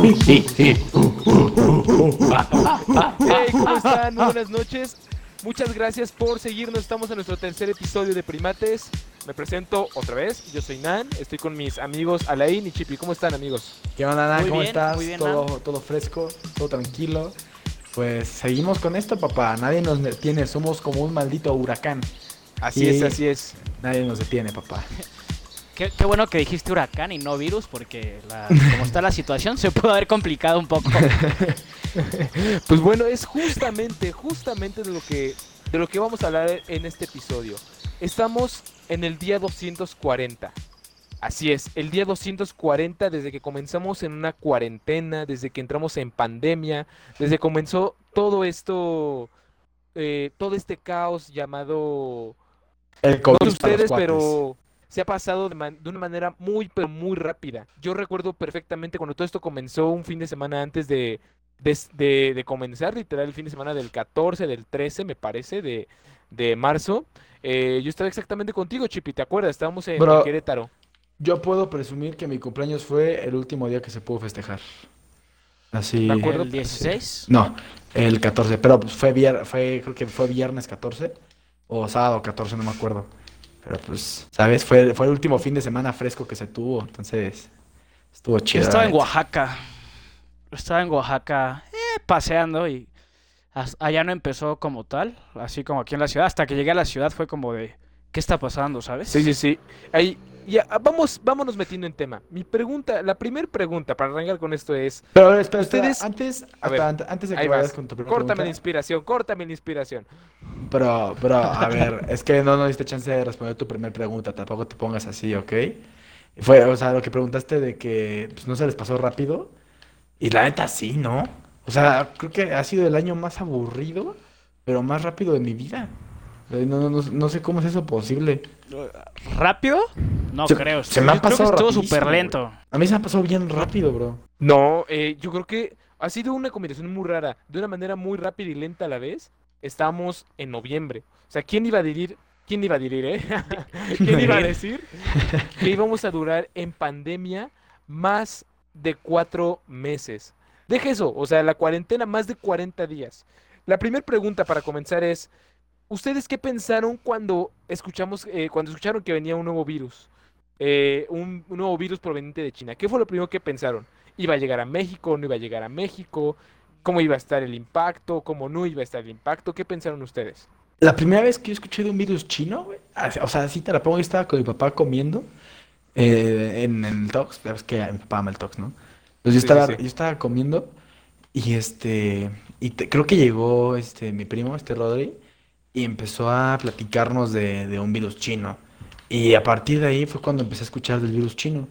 Hey, ¿cómo están? Muy buenas noches. Muchas gracias por seguirnos. Estamos en nuestro tercer episodio de Primates. Me presento otra vez. Yo soy Nan. Estoy con mis amigos Alain y Chipi. ¿Cómo están, amigos? ¿Qué onda, Nan? Muy ¿Cómo bien, estás? muy bien, todo, todo fresco, todo tranquilo. Pues seguimos con esto, papá. Nadie nos detiene. Somos como un maldito huracán. Así Sí. es, así es. Nadie nos detiene, papá. Qué, qué bueno que dijiste huracán y no virus, porque la- como está la situación se puede haber complicado un poco. Pues bueno, es justamente, justamente de lo que, de lo que vamos a hablar en este episodio. Estamos en el día 240. Así es, el día 240 desde que comenzamos en una cuarentena, desde que entramos en pandemia, desde que comenzó todo esto, eh, todo este caos llamado El no COVID sé para los ustedes, cuates. pero se ha pasado de, man- de una manera muy, pero muy rápida. Yo recuerdo perfectamente cuando todo esto comenzó un fin de semana antes de, de, de- de comenzar, literal, el fin de semana del 14, del 13, me parece, de, de marzo. Eh, yo estaba exactamente contigo, Chipi, ¿te acuerdas? Estábamos en, Bro. en Querétaro. Yo puedo presumir que mi cumpleaños fue el último día que se pudo festejar. Así. Me acuerdo. ¿El 16? No, el 14, pero pues fue, vier- fue creo que fue viernes 14 o sábado 14, no me acuerdo. Pero pues, ¿sabes? Fue, fue el último fin de semana fresco que se tuvo, entonces estuvo Yo chido. estaba la en. Oaxaca. Estaba en Oaxaca eh, paseando y allá no empezó como tal, así como aquí en la ciudad. Hasta que llegué a la ciudad fue como de, ¿qué está pasando, sabes? Sí, sí, sí. Ahí, ya, vamos, vámonos metiendo en tema. Mi pregunta, la primera pregunta para arrancar con esto es, Pero espera, Ustedes- antes, A ver, espera, antes de que vayas vas. con tu primera córtame la inspiración, córtame la inspiración. Pero, pero, a ver, es que no nos diste chance de responder tu primera pregunta, tampoco te pongas así, ¿ok? Fue, o sea, lo que preguntaste de que pues, no se les pasó rápido, y la neta sí, ¿no? O sea, creo que ha sido el año más aburrido, pero más rápido de mi vida. No, no, no, no sé cómo es eso posible. ¿Rápido? No Se- creo. se me ha Yo creo que pasado estuvo súper lento. A mí se me pasó bien rápido, bro. No, eh, yo creo que ha sido una combinación muy rara, de una manera muy rápida y lenta a la vez. Estamos en noviembre. O sea, ¿quién iba a decir, quién iba a decir, eh? ¿Quién iba a decir que íbamos a durar en pandemia más de cuatro meses? Deja eso, o sea, la cuarentena más de 40 días. La primera pregunta para comenzar es, ¿ustedes qué pensaron cuando escuchamos, eh, cuando escucharon que venía un nuevo virus? Eh, un, un nuevo virus proveniente de China. ¿Qué fue lo primero que pensaron? ¿Iba a llegar a México? ¿No iba a llegar a México? ¿Cómo iba a estar el impacto? ¿Cómo no iba a estar el impacto? ¿Qué pensaron ustedes? La primera vez que yo escuché de un virus chino, güey, así- o sea, así te la pongo, yo estaba con mi papá comiendo eh, en, en el Tox, sabes que mi papá ama el Tox, ¿no? Entonces yo sí, estaba, sí. yo estaba comiendo y este, y te- creo que llegó este, mi primo, este Rodri, y empezó a platicarnos de, un virus chino. Y a partir de ahí fue cuando empecé a escuchar del virus chino.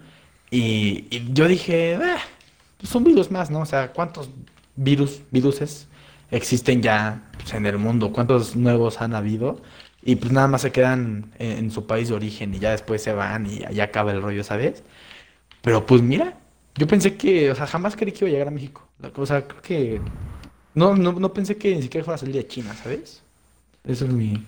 Y, yo dije, "Ah, pues un virus más, ¿no? O sea, ¿cuántos virus, viruses existen ya pues, en el mundo? ¿Cuántos nuevos han habido? Y pues nada más se quedan en, su país de origen y ya después se van y allá acaba el rollo, ¿sabes? Pero pues mira, yo pensé que, o sea, jamás creí que iba a llegar a México. O sea, creo que no, no, no pensé que ni siquiera fuera a salir de China, ¿sabes? Eso es mi,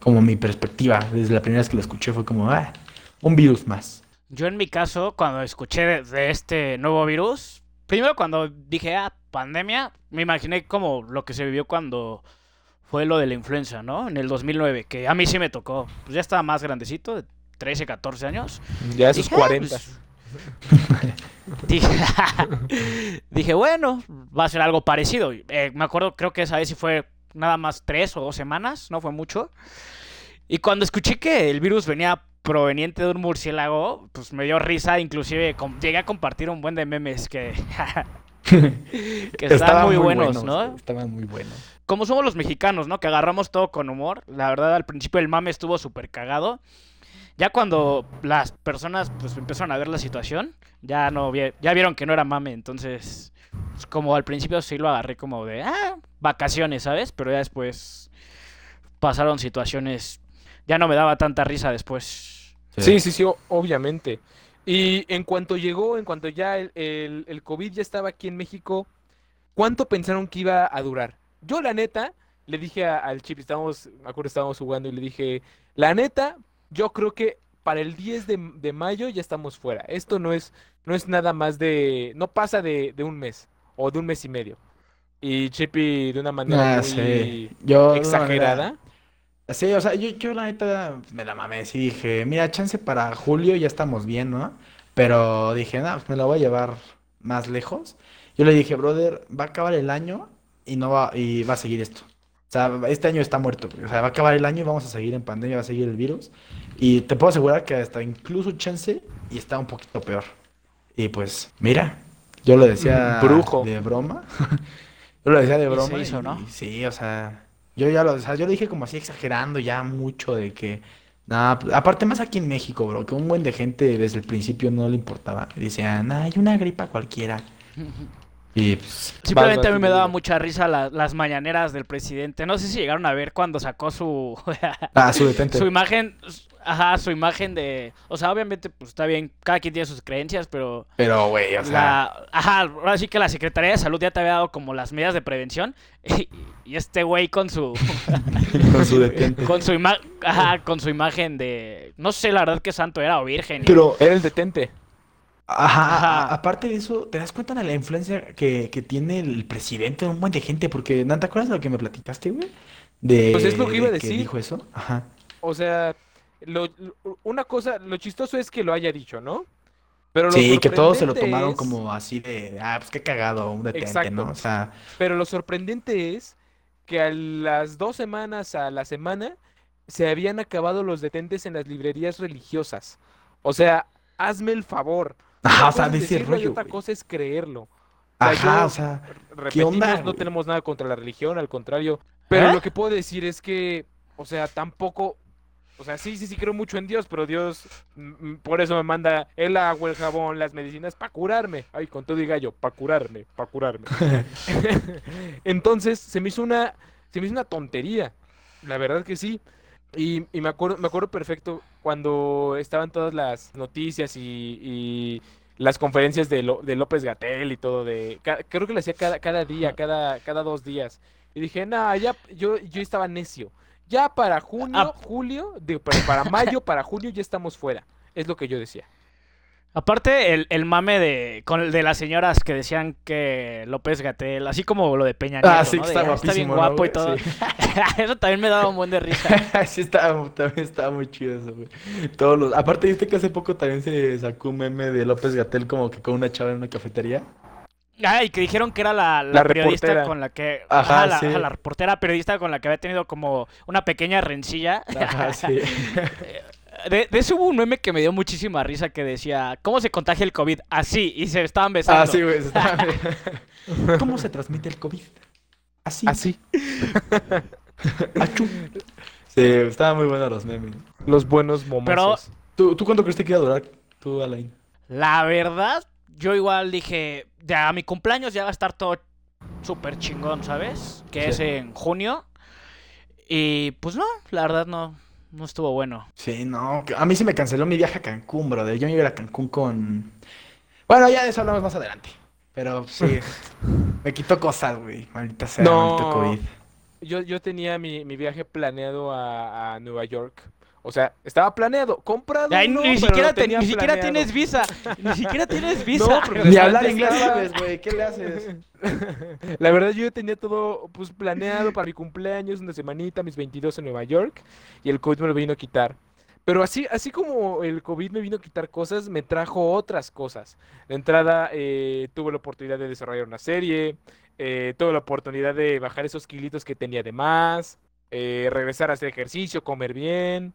como mi perspectiva. Desde la primera vez que lo escuché fue como, ah, un virus más. Yo en mi caso, cuando escuché de, de este nuevo virus, primero cuando dije, ah, pandemia, me imaginé como lo que se vivió cuando fue lo de la influenza, ¿no? En el 2009, que a mí sí me tocó. Pues ya estaba más grandecito, de 13, 14 años. Ya esos Dije, ah, 40. pues, dije, dije, bueno, va a ser algo parecido. Eh, me acuerdo, creo que esa vez sí fue nada más tres o dos semanas, no fue mucho. Y cuando escuché que el virus venía proveniente de un murciélago, pues me dio risa, inclusive llegué a compartir un buen de memes que, que estaban muy, buenos, ¿no? Estaban muy buenos. como somos los mexicanos, ¿no? Que agarramos todo con humor. La verdad, al principio el mame estuvo súper cagado. Ya cuando las personas pues empezaron a ver la situación, ya no vi- ya vieron que no era mame, entonces como al principio sí lo agarré como de ah, vacaciones, ¿sabes? Pero ya después pasaron situaciones, ya no me daba tanta risa después. Sí, sí, sí, obviamente. Y en cuanto llegó, en cuanto ya el, el, el COVID ya estaba aquí en México, ¿cuánto pensaron que iba a durar? Yo, la neta, le dije a- al chip, estábamos, me acuerdo, estábamos jugando y le dije, la neta, yo creo que para el 10 de, de mayo ya estamos fuera. Esto no es, no es nada más de, no pasa de, de un mes o de un mes y medio. Y Chippy de una manera Ah, muy sí. Yo, exagerada. Sí, o sea, yo, yo la neta me la mamé, sí dije, mira, chance para julio ya estamos bien, ¿no? Pero dije, no, pues me la voy a llevar más lejos. Yo le dije, brother, va a acabar el año y no va, y va a seguir esto. O sea, este año está muerto. O sea, va a acabar el año y vamos a seguir en pandemia, va a seguir el virus. Y te puedo asegurar que hasta incluso chance y está un poquito peor. Y pues, mira, yo lo decía Mm, brujo. de broma. Yo lo decía de Y se broma. hizo, ¿no? y sí, o sea, yo ya lo, o sea, yo lo dije como así exagerando ya mucho de que, nada, aparte más aquí en México, bro, que un buen de gente desde el principio no le importaba. Decían, hay una gripa cualquiera. Y pues, Simplemente a mí me daba mucha risa la- las mañaneras del presidente. No sé si llegaron a ver cuando sacó su ah, su su imagen, ajá, su imagen de, o sea, obviamente pues está bien, cada quien tiene sus creencias, pero Pero, güey, o sea, la, ajá, ahora sí que la Secretaría de Salud ya te había dado como las medidas de prevención y, y este güey con su con su detente. con su ima- ajá, con su imagen de no sé la verdad que santo era o virgen. y- Pero, Era el detente. Ajá, aparte de eso, ¿te das cuenta de la influencia que, que tiene el presidente en un buen de gente? Porque, ¿no te acuerdas de lo que me platicaste, güey? De, Pues es lo que iba a de decir. dijo eso. Ajá. O sea, lo- lo- una cosa, lo chistoso es que lo haya dicho, ¿no? Pero lo Sí, que todos se lo sorprendente tomaron es- como así de, ah, pues qué cagado, un detente, Exacto. ¿no? O sea, Pero lo sorprendente es que a las dos semanas a la semana se habían acabado los detentes en las librerías religiosas. O sea, hazme el favor. Ajá, o sea, de ese y otra cosa es creerlo. sea, Ajá, yo- o sea, Repetimos, onda, no tenemos nada contra la religión, al contrario. Pero ¿Eh? lo que puedo decir es que, o sea, tampoco, o sea, sí, sí, sí creo mucho en Dios, pero Dios, mm, mm, por eso me manda el agua, el jabón, las medicinas, para curarme. Ay, con todo y gallo, para curarme, para curarme. Entonces, se me hizo una, se me hizo una tontería. La verdad que sí. Y, y me acuerdo, me acuerdo perfecto cuando estaban todas las noticias y, y las conferencias de, Lo- de López Gatel y todo de ca- creo que lo hacía cada, cada día, cada, cada dos días. Y dije, nah, ya yo, yo estaba necio. Ya para junio, Ah. julio, digo, para mayo, para junio ya estamos fuera. Es lo que yo decía. Aparte, el, el mame de, con de las señoras que decían que López Gatel, así como lo de Peña Nieto, Ah, sí, ¿no? que De, está "Ah, bien guapísimo, ¿no, guapo y todo. Sí. Eso también me daba un buen de risa. Sí, estaba, también estaba muy chido eso, güey. Todos los... Aparte, viste que hace poco también se sacó un meme de López Gatel como que con una chava en una cafetería. Ah, y que dijeron que era la, la La periodista reportera. con la que... Ajá, ajá, la, sí. ajá, la reportera periodista con la que había tenido como una pequeña rencilla. Ajá, sí. De, de eso hubo un meme que me dio muchísima risa que decía, ¿cómo se contagia el COVID? Así, y se estaban besando. Ah, sí, güey. se ¿Cómo se transmite el COVID? Así. Así. Achú. Sí, estaban muy buenos los memes. Los buenos momentos. ¿Tú, ¿Tú cuánto crees que iba a durar? Tú, Alain. La verdad, yo igual dije, ya a mi cumpleaños ya va a estar todo súper chingón, ¿sabes? Que Sí. es en junio. Y pues no, la verdad no, no estuvo bueno. Sí, no. que- A mí se me canceló mi viaje a Cancún, brother. Yo me iba a ir a Cancún con... Bueno, ya de eso hablamos más adelante. Pero sí, me quitó cosas, güey. Maldita sea, No. maldito COVID. Yo, yo tenía mi, mi viaje planeado a, a Nueva York. O sea, estaba planeado, comprado. No, ni siquiera, te- ni siquiera tienes visa. Ni siquiera tienes visa. No, Ni hablar inglés sabes, güey. ¿Qué le haces? La verdad, yo tenía todo pues planeado para mi cumpleaños, una semanita, mis 22 en Nueva York, y el COVID me lo vino a quitar. Pero así, así como el COVID me vino a quitar cosas, me trajo otras cosas. De entrada, eh, tuve la oportunidad de desarrollar una serie, eh, tuve la oportunidad de bajar esos kilitos que tenía de más, eh, regresar a hacer ejercicio, comer bien.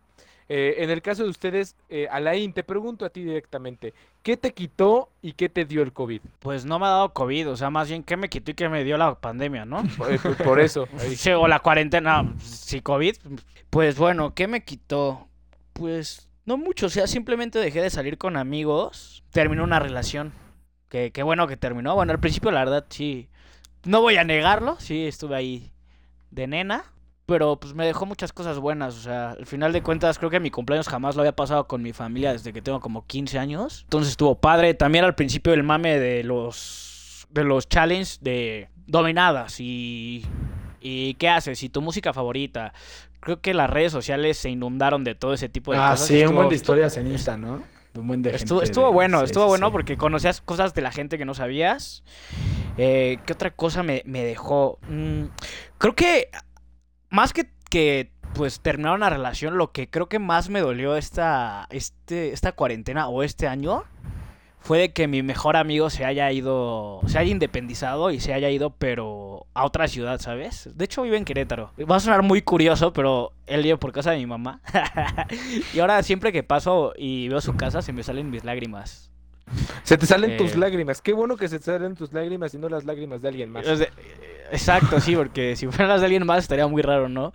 Eh, en el caso de ustedes, eh, Alain, te pregunto a ti directamente, ¿qué te quitó y qué te dio el COVID? Pues no me ha dado COVID, o sea, más bien que me quitó y que me dio la pandemia, ¿no? Por, por- eso. Sí, o la cuarentena, sí, COVID. Pues bueno, ¿qué me quitó? Pues no mucho, o sea, simplemente dejé de salir con amigos, terminó una relación. Que, qué bueno que terminó. Bueno, al principio, la verdad, sí. No voy a negarlo, sí, estuve ahí de nena. Pero pues me dejó muchas cosas buenas. O sea, al final de cuentas, creo que mi cumpleaños jamás lo había pasado con mi familia desde que tengo como 15 años. Entonces estuvo padre. También al principio el mame de los. de los challenges de dominadas y. ¿Y qué haces? ¿Y tu música favorita? creo que las redes sociales se inundaron de todo ese tipo de Ah, cosas. sí, un buen de historias en Insta, ¿no? Un buen de Estuvo, gente estuvo de- bueno, sí, estuvo sí, bueno sí. porque conocías cosas de la gente que no sabías. Eh, ¿Qué otra cosa me, me dejó? Mm, creo que más que, que pues terminar una relación, lo que creo que más me dolió esta, este, esta cuarentena o este año fue de que mi mejor amigo se haya ido, se haya independizado y se haya ido, pero a otra ciudad, ¿sabes? De hecho vive en Querétaro. Va a sonar muy curioso, pero él vive por casa de mi mamá. y ahora siempre que paso y veo su casa se me salen mis lágrimas. Se te salen Eh. tus lágrimas. Qué bueno que se te salen tus lágrimas y no las lágrimas de alguien más. O sea, eh, exacto, sí, porque si fueran las de alguien más estaría muy raro, ¿no?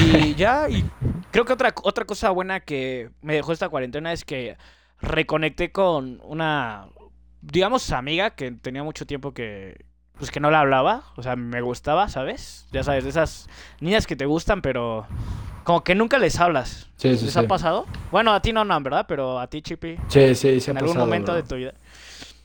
Y ya, y creo que otra, otra cosa buena que me dejó esta cuarentena es que reconecté con una, digamos, amiga que tenía mucho tiempo que, pues que no la hablaba, o sea, me gustaba, ¿sabes? Ya sabes, de esas niñas que te gustan, pero como que nunca les hablas. Sí, sí, ¿Les sí. ha pasado? Bueno, a ti no, no, ¿verdad? Pero a ti, Chippy Sí, sí, sí ha en algún pasado, momento bro. de tu vida.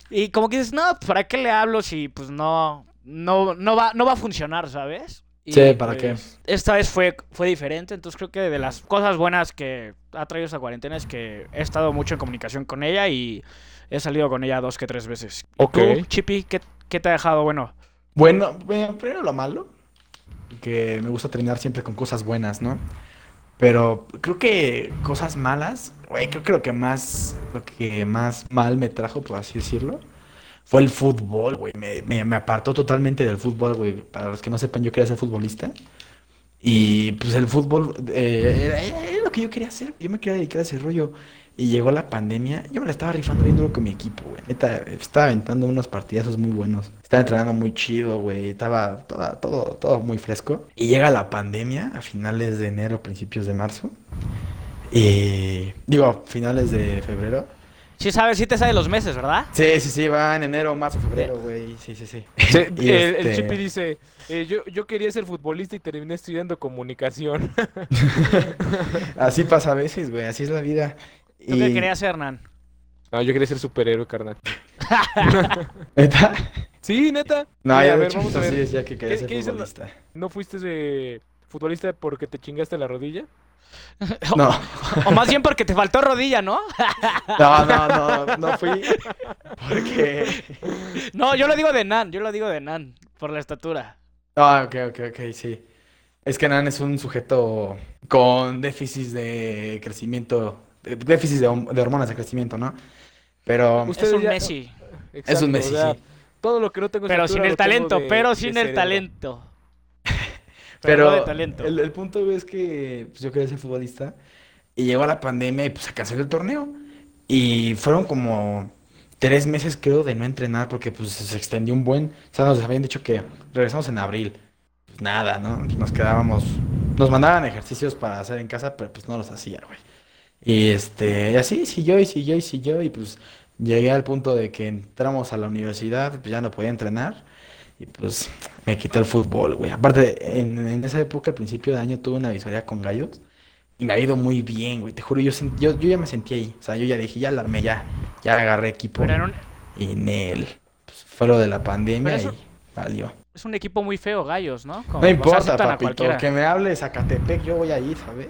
Y como que dices, no, ¿para qué le hablo si pues no, no, no va, no va a funcionar, ¿sabes? Y, Sí, ¿para qué? pues, Esta vez fue, fue diferente, entonces creo que de las cosas buenas que ha traído esta cuarentena es que he estado mucho en comunicación con ella y he salido con ella dos que tres veces. Ok. ¿Tú, Chippy, qué, qué te ha dejado bueno? Bueno, bueno, primero lo malo, que me gusta terminar siempre con cosas buenas, ¿no? Pero creo que cosas malas, güey, creo que lo que más, lo que más mal me trajo, por así decirlo, fue el fútbol, güey. Me, me, me apartó totalmente del fútbol, güey. Para los que no sepan, yo quería ser futbolista. Y pues el fútbol eh, era, era lo que yo quería hacer. Yo me quería dedicar a ese rollo. Y llegó la pandemia, yo me la estaba rifando viéndolo con mi equipo, güey. Neta, estaba aventando unos partidazos muy buenos. Estaba entrenando muy chido, güey. Estaba toda- todo, todo muy fresco. Y llega la pandemia a finales de enero, principios de marzo. Y digo, finales de febrero. Sí sabes, sí te sabes los meses, ¿verdad? Sí, sí, sí, va en enero, marzo, febrero, güey. Sí, sí, sí. Sí, Y el, el este- Chippy dice, eh, yo, yo quería ser futbolista y terminé estudiando comunicación. Así pasa a veces, güey. Así es la vida. ¿Tú qué querías hacer, Nan? No, yo quería ser superhéroe, carnal. ¿Neta? Sí, neta. No, Mira, ya a ver, vamos a sí ver. decía que quería ¿Qué- ser qué futbolista. ¿No fuiste de futbolista porque te chingaste la rodilla? No, O más bien porque te faltó rodilla, ¿no? no, no, no, no fui. Porque. No, yo lo digo de Nan, yo lo digo de Nan, por la estatura. Ah, ok, ok, ok, sí. Es que Nan es un sujeto con déficit de crecimiento, déficit de, hormonas de crecimiento, ¿no? Pero Usted- Es un ya- Messi, es un Messi, o sea, sí. Todo lo que no tengo pero estatura sin el talento, de- pero sin el cerebro. talento. Pero de talento. El, el punto es que pues, yo quería ser futbolista y llegó la pandemia y pues se canceló el torneo. Y fueron como tres meses, creo, de no entrenar porque pues se extendió un buen. O sea, nos habían dicho que regresamos en abril. Pues nada, ¿no? Nos quedábamos. Nos mandaban ejercicios para hacer en casa, pero pues no los hacía, güey. Y este, y así siguió y siguió y siguió y pues llegué al punto de que entramos a la universidad, pues ya no podía entrenar. Y pues me quité el fútbol, güey. Aparte, en, en esa época, al principio de año, tuve una visoría con gallos. Y me ha ido muy bien, güey. Te juro, yo, sen- yo, yo ya me sentí ahí. O sea, yo ya dije, ya la armé, ya. Ya agarré equipo. Un- Y en él. Pues, fue lo de la pandemia eso- y valió. es un equipo muy feo, Gallos, ¿no? Como- No importa, papito. Que me hable Zacatepec, yo voy a ir, ¿sabes?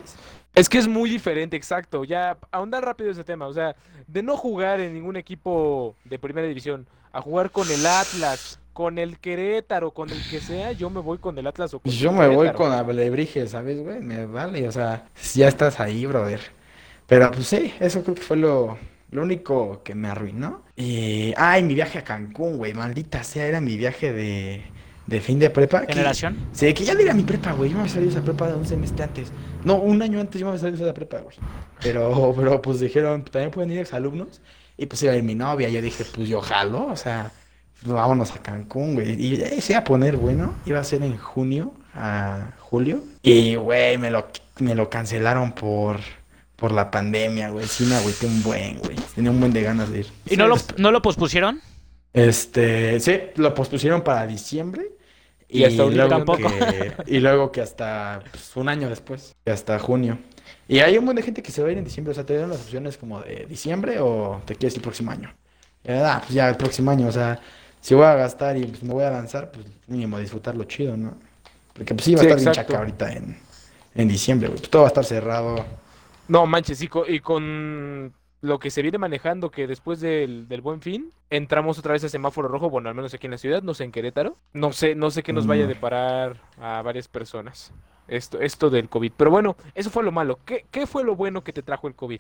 Es que es muy diferente, exacto. Ya, ahondar rápido ese tema. O sea, de no jugar en ningún equipo de primera división, a jugar con el Atlas, con el Querétaro, con el que sea, yo me voy con el Atlas o con el yo me voy con Alebrijes, ¿sabes, güey? Me vale, o sea, ya estás ahí, brother. Pero pues sí, eso creo que fue lo, lo único que me arruinó. Y, ay, mi viaje a Cancún, güey, maldita sea, era mi viaje de, de fin de prepa. que- Generación. Sí, que ya no era mi prepa, güey, yo me había salido de esa prepa de un semestre antes. No, un año antes yo me había salido de esa prepa, güey. Pero, pero pues dijeron, también pueden ir exalumnos. Y pues iba a ir mi novia, yo dije, pues yo jalo, o sea, vámonos a Cancún, güey. Y eh, se iba a poner bueno, iba a ser en junio a julio. Y, güey, me lo, me lo cancelaron por, por la pandemia, güey. Sí me agüité un buen, güey. Tenía un buen de ganas de ir. ¿Y no lo, no lo pospusieron? Este, sí, lo pospusieron para diciembre. Y hasta ahorita luego tampoco. que- y luego que hasta pues, un año después, que hasta junio. Y hay un montón de gente que se va a ir en diciembre. O sea, te dieron las opciones como de diciembre o te quieres el próximo año. Y, ah, pues ya el próximo año. O sea, si voy a gastar y pues, me voy a lanzar, pues mínimo disfrutarlo chido, ¿no? Porque pues sí va a Sí, estar bien chaca ahorita en, en diciembre, güey. Pues todo va a estar cerrado. No manches, y con, lo que se viene manejando, que después del, del Buen Fin, entramos otra vez a semáforo rojo, bueno, al menos aquí en la ciudad, no sé en Querétaro. No sé, no sé qué nos vaya a Mm. deparar a varias personas. Esto, esto del COVID. Pero bueno, eso fue lo malo. ¿Qué, qué fue lo bueno que te trajo el COVID?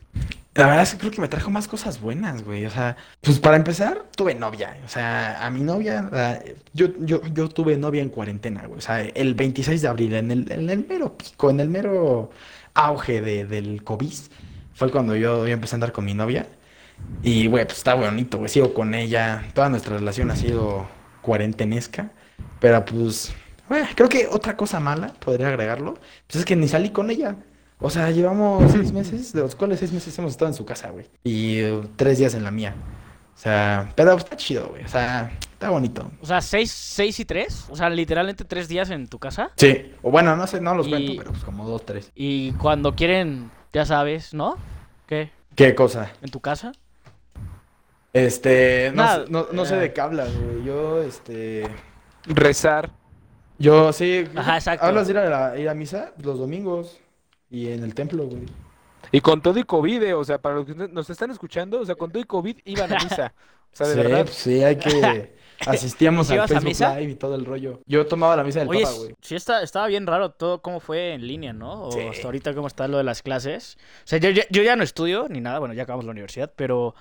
La verdad es que creo que me trajo más cosas buenas, güey. O sea, pues para empezar, tuve novia. O sea, a mi novia, yo, yo, yo tuve novia en cuarentena, güey. O sea, el 26 de abril, en el, en el mero pico, en el mero auge de, del COVID, fue cuando yo, yo empecé a andar con mi novia. Y, güey, pues está bonito, güey. Sigo con ella. Toda nuestra relación ha sido cuarentenesca. Pero pues, güey, creo que otra cosa mala, podría agregarlo, pues es que ni salí con ella. O sea, llevamos seis meses, de los cuales seis meses hemos estado en su casa, güey. Y eh, tres días en la mía. O sea, pero está chido, güey. O sea, está bonito. O sea, ¿seis, seis y tres? O sea, literalmente tres días en tu casa. Sí. O bueno, no sé, no los Y- cuento, pero pues como dos, tres. Y cuando quieren, ya sabes, ¿no? ¿Qué? ¿Qué cosa? ¿En tu casa? Este, no, Nada, sé- no, no sé eh. de qué hablas, güey. Yo, este... Rezar. Yo, sí. Ajá, exacto. ¿Hablas de ir a, la- ir a misa? Los domingos. Y en el templo, güey. Y con todo y COVID, eh, o sea, para los que nos están escuchando, o sea, con todo y COVID iban a misa. O sea, de sí, verdad. pues sí, hay que... Asistíamos ¿Sí al a Facebook misa? Live y todo el rollo. Yo tomaba la misa del Oye, Papa, güey. sí está, estaba bien raro todo cómo fue en línea, ¿no? O Sí. hasta ahorita cómo está lo de las clases. O sea, yo, yo ya no estudio ni nada, bueno, ya acabamos la universidad, pero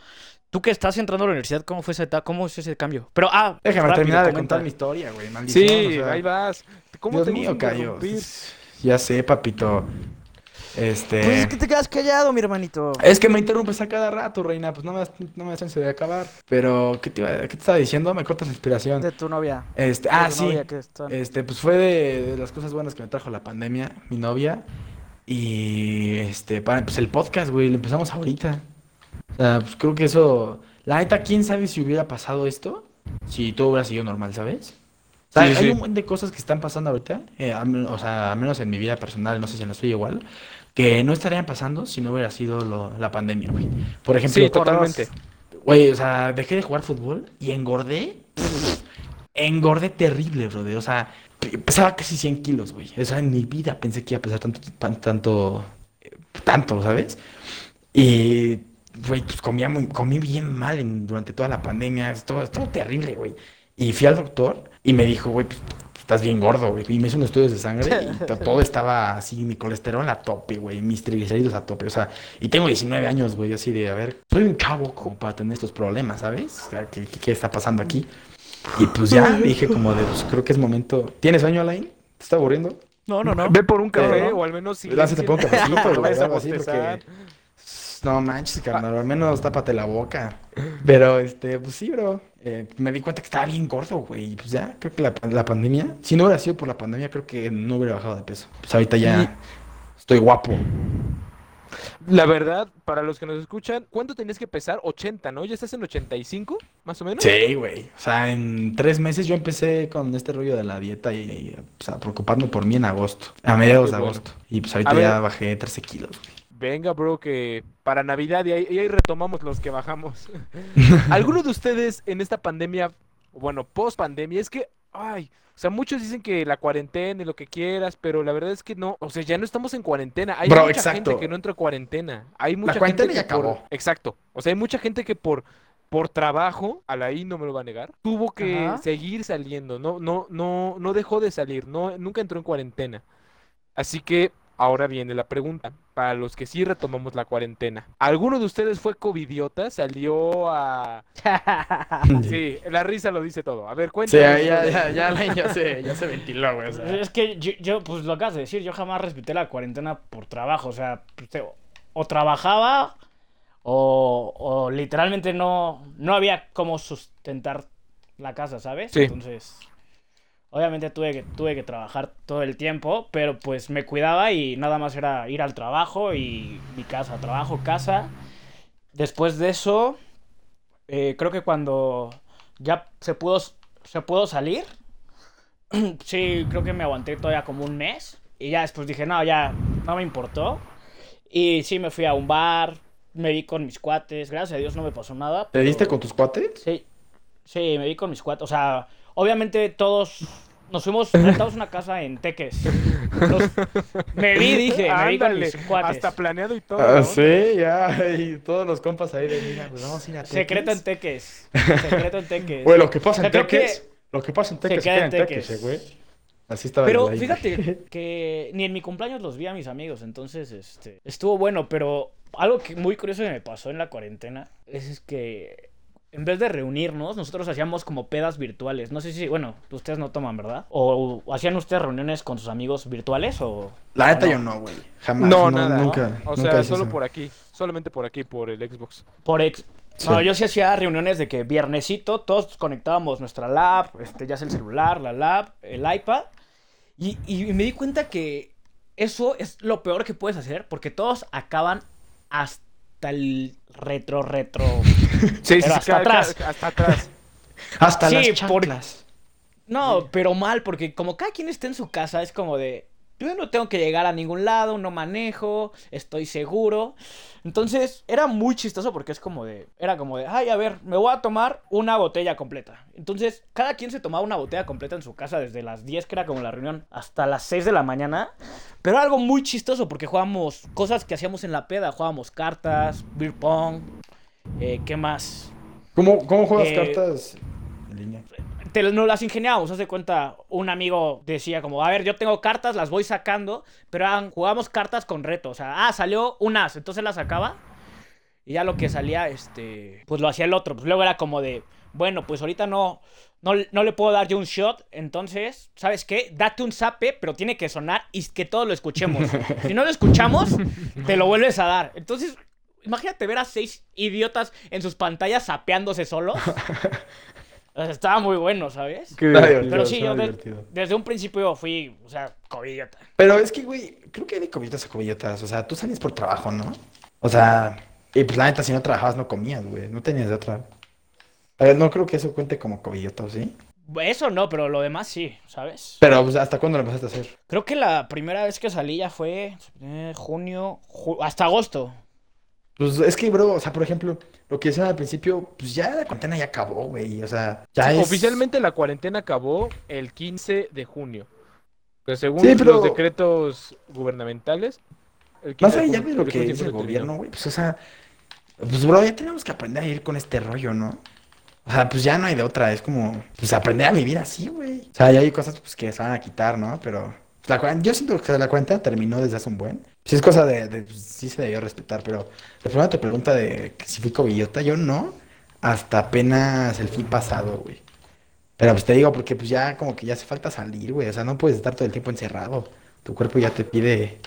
tú que estás entrando a la universidad, ¿cómo fue ese, eta- cómo es ese cambio? Pero, ah, Déjame rápido, terminar de comenta. contar mi historia, güey. Maldición, Sí, o sea, ahí vas. ¿Cómo Dios te mío, interrumpir? Ya sé, papito. Este. Pues es que te quedas callado, mi hermanito. Es que me interrumpes a cada rato, reina. Pues no me das, no me das chance de acabar. Pero, ¿qué te, iba- qué te estaba diciendo? Me cortas la inspiración. De tu novia. Este, De ah, sí. novia que está- Este, pues fue de, de las cosas buenas que me trajo la pandemia, mi novia. Y este, para, pues el podcast, güey, lo empezamos ahorita. Sea, pues creo que eso. La neta, quién sabe si hubiera pasado esto si todo hubiera sido normal, ¿sabes? O sea, Sí, hay sí. un montón de cosas que están pasando ahorita, eh, o sea, al menos en mi vida personal, no sé si en la suya igual, que no estarían pasando si no hubiera sido lo- la pandemia, güey. Por ejemplo, Sí, totalmente. Güey, o sea, dejé de jugar fútbol y engordé. Engordé terrible, bro. O sea, pe- pesaba casi 100 kilos, güey. O sea, en mi vida pensé que iba a pesar tanto, tan- tanto, eh, tanto, ¿sabes? Y, güey, pues comía muy, comí bien mal en- durante toda la pandemia. Estuvo, estuvo terrible, güey. Y fui al doctor y me dijo, güey, pues, estás bien gordo, güey. Y me hizo unos estudios de sangre y to- todo estaba así, mi colesterol a tope, güey, mis triglicéridos a tope. O sea, y tengo 19 años, güey, así de, a ver, soy un chavo como para tener estos problemas, ¿sabes? O sea, ¿qué, qué- qué está pasando aquí? Y pues ya dije como de, pues creo que es momento. ¿Tienes sueño, Alain? ¿Te está aburriendo? No, no, no. Ve por un café o al menos si Lánzate por un cafecito, güey, a algo así, bostezar. porque... No manches, carnal, al menos tápate la boca. Pero, este, pues sí, bro. eh, me di cuenta que estaba bien gordo, güey. Y pues ya, creo que la, la pandemia, si no hubiera sido por la pandemia, creo que no hubiera bajado de peso. Pues ahorita ya estoy guapo. La verdad, para los que nos escuchan, ¿cuánto tenías que pesar? 80, ¿no? ¿Ya estás en 85, más o menos? Sí, güey. O sea, en tres meses yo empecé con este rollo de la dieta y, y, pues, a preocuparme por mí en agosto, a mediados Qué de agosto. Y pues ahorita ya bajé 13 kilos, güey. Venga, bro, que para Navidad y ahí, y ahí retomamos los que bajamos. ¿Alguno de ustedes en esta pandemia, bueno, post pandemia, es que, ay, o sea, muchos dicen que la cuarentena y lo que quieras, pero la verdad es que no, o sea, ya no estamos en cuarentena. Hay Bro, mucha gente que no entra en cuarentena. Hay mucha cuarentena gente ya que por- acabó. exacto. O sea, hay mucha gente que por por trabajo, a la I no me lo va a negar, tuvo que Ajá. seguir saliendo, no no no no dejó de salir, no nunca entró en cuarentena. Así que ahora viene la pregunta, para los que sí retomamos la cuarentena. ¿Alguno de ustedes fue covidiota? ¿Salió a...? Sí, la risa lo dice todo. A ver, Sí, cuéntame. ya, ya, ya, ya, ya se, ya se ventiló, güey. o sea. Es que yo, yo, pues lo acabas de decir, yo jamás respeté la cuarentena por trabajo. O sea, pues, te- o trabajaba o, o literalmente no, no había cómo sustentar la casa, ¿sabes? Sí. Entonces, obviamente tuve que, tuve que trabajar todo el tiempo, pero pues me cuidaba y nada más era ir al trabajo y mi casa, trabajo, casa. Después de eso, eh, creo que cuando ya se pudo, se pudo salir, sí, creo que me aguanté todavía como un mes. Y ya después dije, no, ya no me importó. Y sí, me fui a un bar, me vi con mis cuates. Gracias a Dios no me pasó nada. ¿Te diste pero- con tus cuates? Sí, sí, me vi con mis cuates. O sea, obviamente todos nos fuimos, rentamos una casa en Teques. Nos- me vi, dije, me vi con Ándale, mis cuates. Hasta planeado y todo. Ah, sí, ya, y todos los compas ahí de mira, pues vamos a ir a Secreto en Teques. Teques. Secreto en Teques. Güey, lo que pasa O sea, en creo que- Teques, lo que pasa en Teques se queda en Teques, Teques. eh, güey. Así estaba Pero el fíjate que ni en mi cumpleaños los vi a mis amigos, entonces este, estuvo bueno, pero algo que muy curioso que me pasó en la cuarentena es, es que en vez de reunirnos, nosotros hacíamos como pedas virtuales. No sé si, bueno, ustedes no toman, ¿verdad? ¿O hacían ustedes reuniones con sus amigos virtuales o...? La neta no? yo no, güey. Jamás. No, nada. Nunca. O nunca sea, solo eso. por aquí. Solamente por aquí, por el Xbox. Por ex... Sí. No, yo sí hacía reuniones de que viernesito todos conectábamos nuestra lab, este, ya sea el celular, la lab, el iPad. Y, y me di cuenta que eso es lo peor que puedes hacer porque todos acaban hasta el retro, retro. Sí, Pero hasta atrás. hasta atrás. Hasta Sí, las por-. No, pero mal, porque como cada quien está en su casa, es como de. Yo no tengo que llegar a ningún lado, no manejo, estoy seguro. Entonces, era muy chistoso porque es como de. Era como de, ay, a ver, me voy a tomar una botella completa. Entonces, cada quien se tomaba una botella completa en su casa desde las 10, que era como la reunión, hasta las 6 de la mañana. Pero era algo muy chistoso porque jugábamos cosas que hacíamos en la peda. Jugábamos cartas, beer pong, eh, ¿qué más? ¿Cómo, cómo juegas Eh, cartas en línea? te, no las ingeniábamos, haz de cuenta, un amigo decía como, a ver, yo tengo cartas, las voy sacando, pero eran- jugábamos cartas con reto, o sea, ah, salió un as, entonces las sacaba, y ya lo que salía, este, pues lo hacía el otro, pues luego era como de, bueno, pues ahorita no, no, no le puedo dar yo un shot, entonces, ¿sabes qué? Date un zape, pero tiene que sonar y que todos lo escuchemos. si no lo escuchamos, te lo vuelves a dar. Entonces, imagínate ver a seis idiotas en sus pantallas sapeándose solos. O sea, estaba muy bueno, ¿sabes? Divertido, Pero sí, yo de- desde un principio fui, o sea, covidiota. Pero es que, güey, creo que hay de cobillotas a cobillotas. O sea, tú salías por trabajo, ¿no? O sea, y pues la neta, si no trabajabas, no comías, güey. No tenías de otra. A ver, no creo que eso cuente como cobillota, ¿o sí? Eso no, pero lo demás sí, ¿sabes? Pero, pues, ¿hasta cuándo lo empezaste a hacer? Creo que la primera vez que salí ya fue eh, junio, ju- hasta agosto. Pues es que, bro, o sea, por ejemplo, lo que decían al principio, pues ya la cuarentena ya acabó, güey. O sea, ya Sí, es. Oficialmente la cuarentena acabó el 15 de junio. Pero según Sí, pero- los decretos gubernamentales. el 15 Más de allá de lo de que junio dice el gobierno, güey, pues, o sea, pues, bro, ya tenemos que aprender a ir con este rollo, ¿no? O sea, pues ya no hay de otra, es como, pues aprender a vivir así, güey. O sea, ya hay cosas pues, que se van a quitar, ¿no? Pero la, yo siento que la cuarentena terminó desde hace un buen. Si es cosa de, de- pues, sí se debió respetar, pero respondiendo a tu pregunta de si fui cobillota, yo no, hasta apenas el fin pasado, güey. Pero pues te digo, porque pues ya como que ya hace falta salir, güey. O sea, no puedes estar todo el tiempo encerrado. Tu cuerpo ya te pide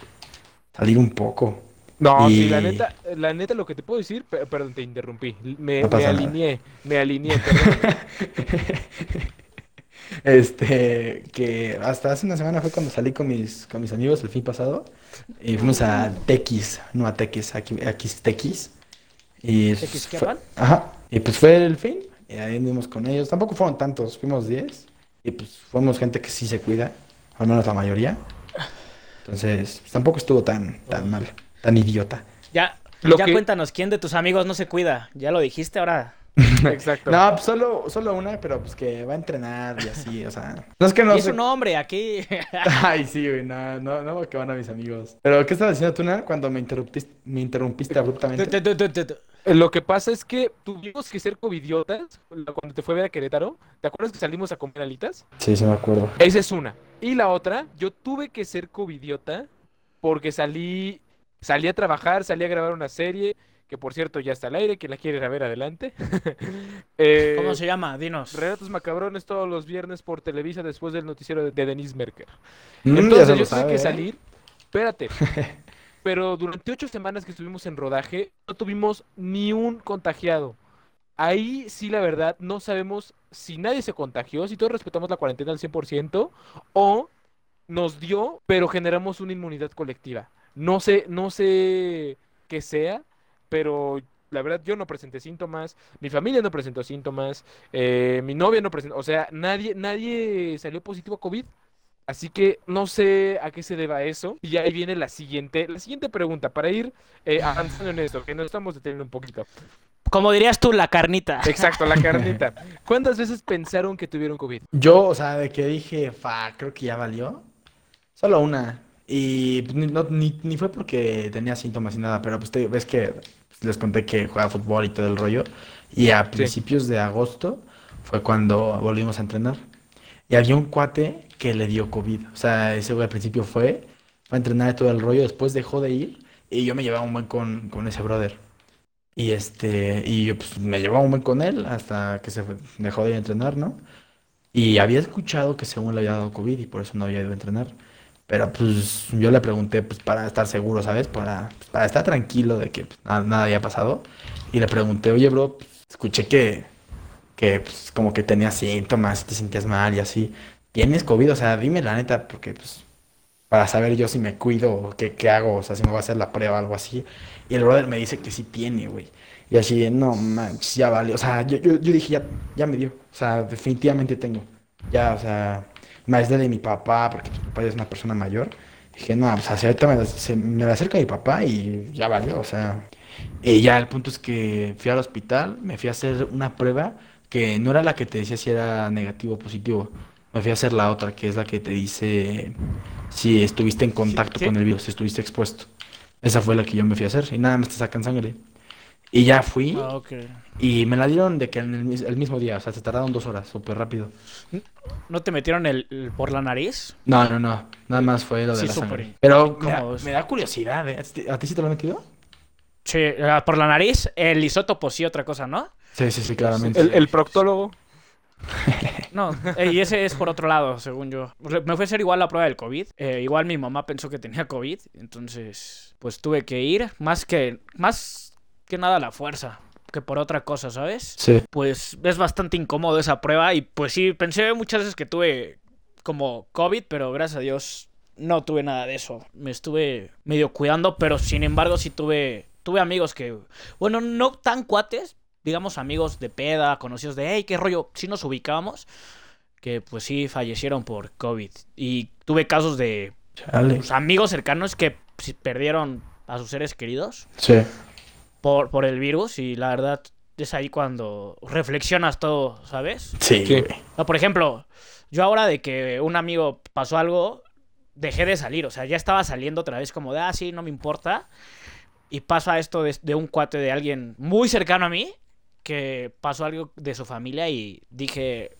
salir un poco. No, Y- sí, la neta, la neta lo que te puedo decir, pe- perdón, te interrumpí. Me, No alineé, me alineé, perdón. Este, que hasta hace una semana fue cuando salí con mis, con mis amigos el fin pasado. Y fuimos a Tequis, no a Tequis, aquí, aquí es Tequis. Y Ajá. Y pues fue el fin. Y ahí anduvimos con ellos. Tampoco fueron tantos, fuimos 10. Y pues fuimos gente que sí se cuida, al menos la mayoría. Entonces, pues, tampoco estuvo tan, tan mal, tan idiota. Ya, Lo ya que- cuéntanos, ¿quién de tus amigos no se cuida? Ya lo dijiste, ahora. Exacto. No, pues solo, solo una, pero pues que va a entrenar y así, o sea. No es que no y es se- un hombre aquí. Ay, sí, güey, no, no, no, que van a mis amigos. Pero, ¿qué estabas diciendo tú, Nana, cuando me interrumpiste, me interrumpiste abruptamente? Tu, tu, tu, tu, tu. Eh, Lo que pasa es que tuvimos que ser covidiotas cuando te fue a ver a Querétaro. ¿Te acuerdas que salimos a comer alitas? Sí, sí me acuerdo. Esa es una. Y la otra, yo tuve que ser covidiota porque salí, salí a trabajar, salí a grabar una serie, que por cierto ya está al aire, que la quiere ver adelante. Eh, ¿Cómo se llama? Dinos. Relatos macabrones todos los viernes por Televisa después del noticiero de, de Denise Merker. Mm, Entonces yo tuve que ¿eh? salir. Espérate. Pero durante ocho semanas que estuvimos en rodaje, no tuvimos ni un contagiado. Ahí sí, la verdad, no sabemos si nadie se contagió, si todos respetamos la cuarentena al 100%, o nos dio, pero generamos una inmunidad colectiva. No sé, no sé qué sea, pero la verdad yo no presenté síntomas, mi familia no presentó síntomas, eh, mi novia no presentó, o sea, nadie, nadie salió positivo a COVID. Así que no sé a qué se deba eso. Y ahí viene la siguiente, la siguiente pregunta para ir eh, avanzando en esto, que nos estamos deteniendo un poquito. Como dirías tú, la carnita. Exacto, la carnita. ¿Cuántas veces pensaron que tuvieron COVID? Yo, o sea, de que dije, fa, creo que ya valió. Solo una. Y pues, ni, no- ni- ni fue porque tenía síntomas ni nada, pero pues te- ves que les conté que jugaba fútbol y todo el rollo. Y a principios de agosto fue cuando volvimos a entrenar. Y había un cuate que le dio COVID. O sea, ese güey al principio fue, fue a entrenar y todo el rollo, después dejó de ir y yo me llevaba un buen con, con ese brother. Y este, y yo pues me llevaba un buen con él hasta que se fue- dejó de ir a entrenar, ¿no? Y había escuchado que según le había dado COVID y por eso no había ido a entrenar. Pero pues yo le pregunté pues para estar seguro, ¿sabes? Para, pues, para estar tranquilo de que pues, nada, nada había pasado. Y le pregunté, oye, bro, escuché que, que pues, como que tenías síntomas, te sentías mal y así. ¿Tienes COVID? O sea, dime la neta, porque pues para saber yo si me cuido o qué, qué hago, o sea, si me voy a hacer la prueba o algo así. Y el brother me dice que sí tiene, güey. Y así, no manches, ya vale. O sea, yo, yo, yo dije, ya, ya me dio. O sea, definitivamente tengo. Ya, o sea, más de mi papá, porque mi papá ya es una persona mayor. Dije, no, pues ahorita me, se- me la acerca mi papá y ya valió, o sea. Y ya el punto es que fui al hospital, me fui a hacer una prueba que no era la que te decía si era negativo o positivo. Me fui a hacer la otra, que es la que te dice si estuviste en contacto sí. con el virus, si estuviste expuesto. Esa fue la que yo me fui a hacer y nada más te sacan sangre. Y ya fui Ah, ok. y me la dieron de que en el, el mismo día, o sea, se tardaron dos horas, súper rápido. ¿No te metieron el, el- por la nariz? No, no, no, nada más fue lo de Sí, la sangre. Pero me da, me da curiosidad, ¿eh? ¿A ti- ¿A ti sí te lo han metido? Sí, ah, por la nariz. El isótopo sí, otra cosa, ¿no? Sí, sí, sí, claramente. El, el proctólogo. No, y ese es por otro lado, según yo. Me fue a hacer igual la prueba del COVID. eh, igual mi mamá pensó que tenía COVID. Entonces, pues tuve que ir. Más que, más que nada la fuerza. Que por otra cosa, ¿sabes? Sí. Pues es bastante incómodo esa prueba. Y pues sí, pensé muchas veces que tuve como COVID. Pero gracias a Dios no tuve nada de eso. Me estuve medio cuidando. Pero sin embargo sí tuve, tuve amigos que... Bueno, no tan cuates. Digamos amigos de peda, conocidos de, hey, qué rollo, si nos ubicábamos que pues sí fallecieron por COVID. Y tuve casos de pues, amigos cercanos que pues, perdieron a sus seres queridos Sí. Por, por el virus y la verdad es ahí cuando reflexionas todo, ¿sabes? Sí, por ejemplo, yo ahora de que un amigo pasó algo, dejé de salir, o sea, ya estaba saliendo otra vez como de, ah, sí, no me importa. Y pasa esto de, de un cuate de alguien muy cercano a mí, que pasó algo de su familia y dije,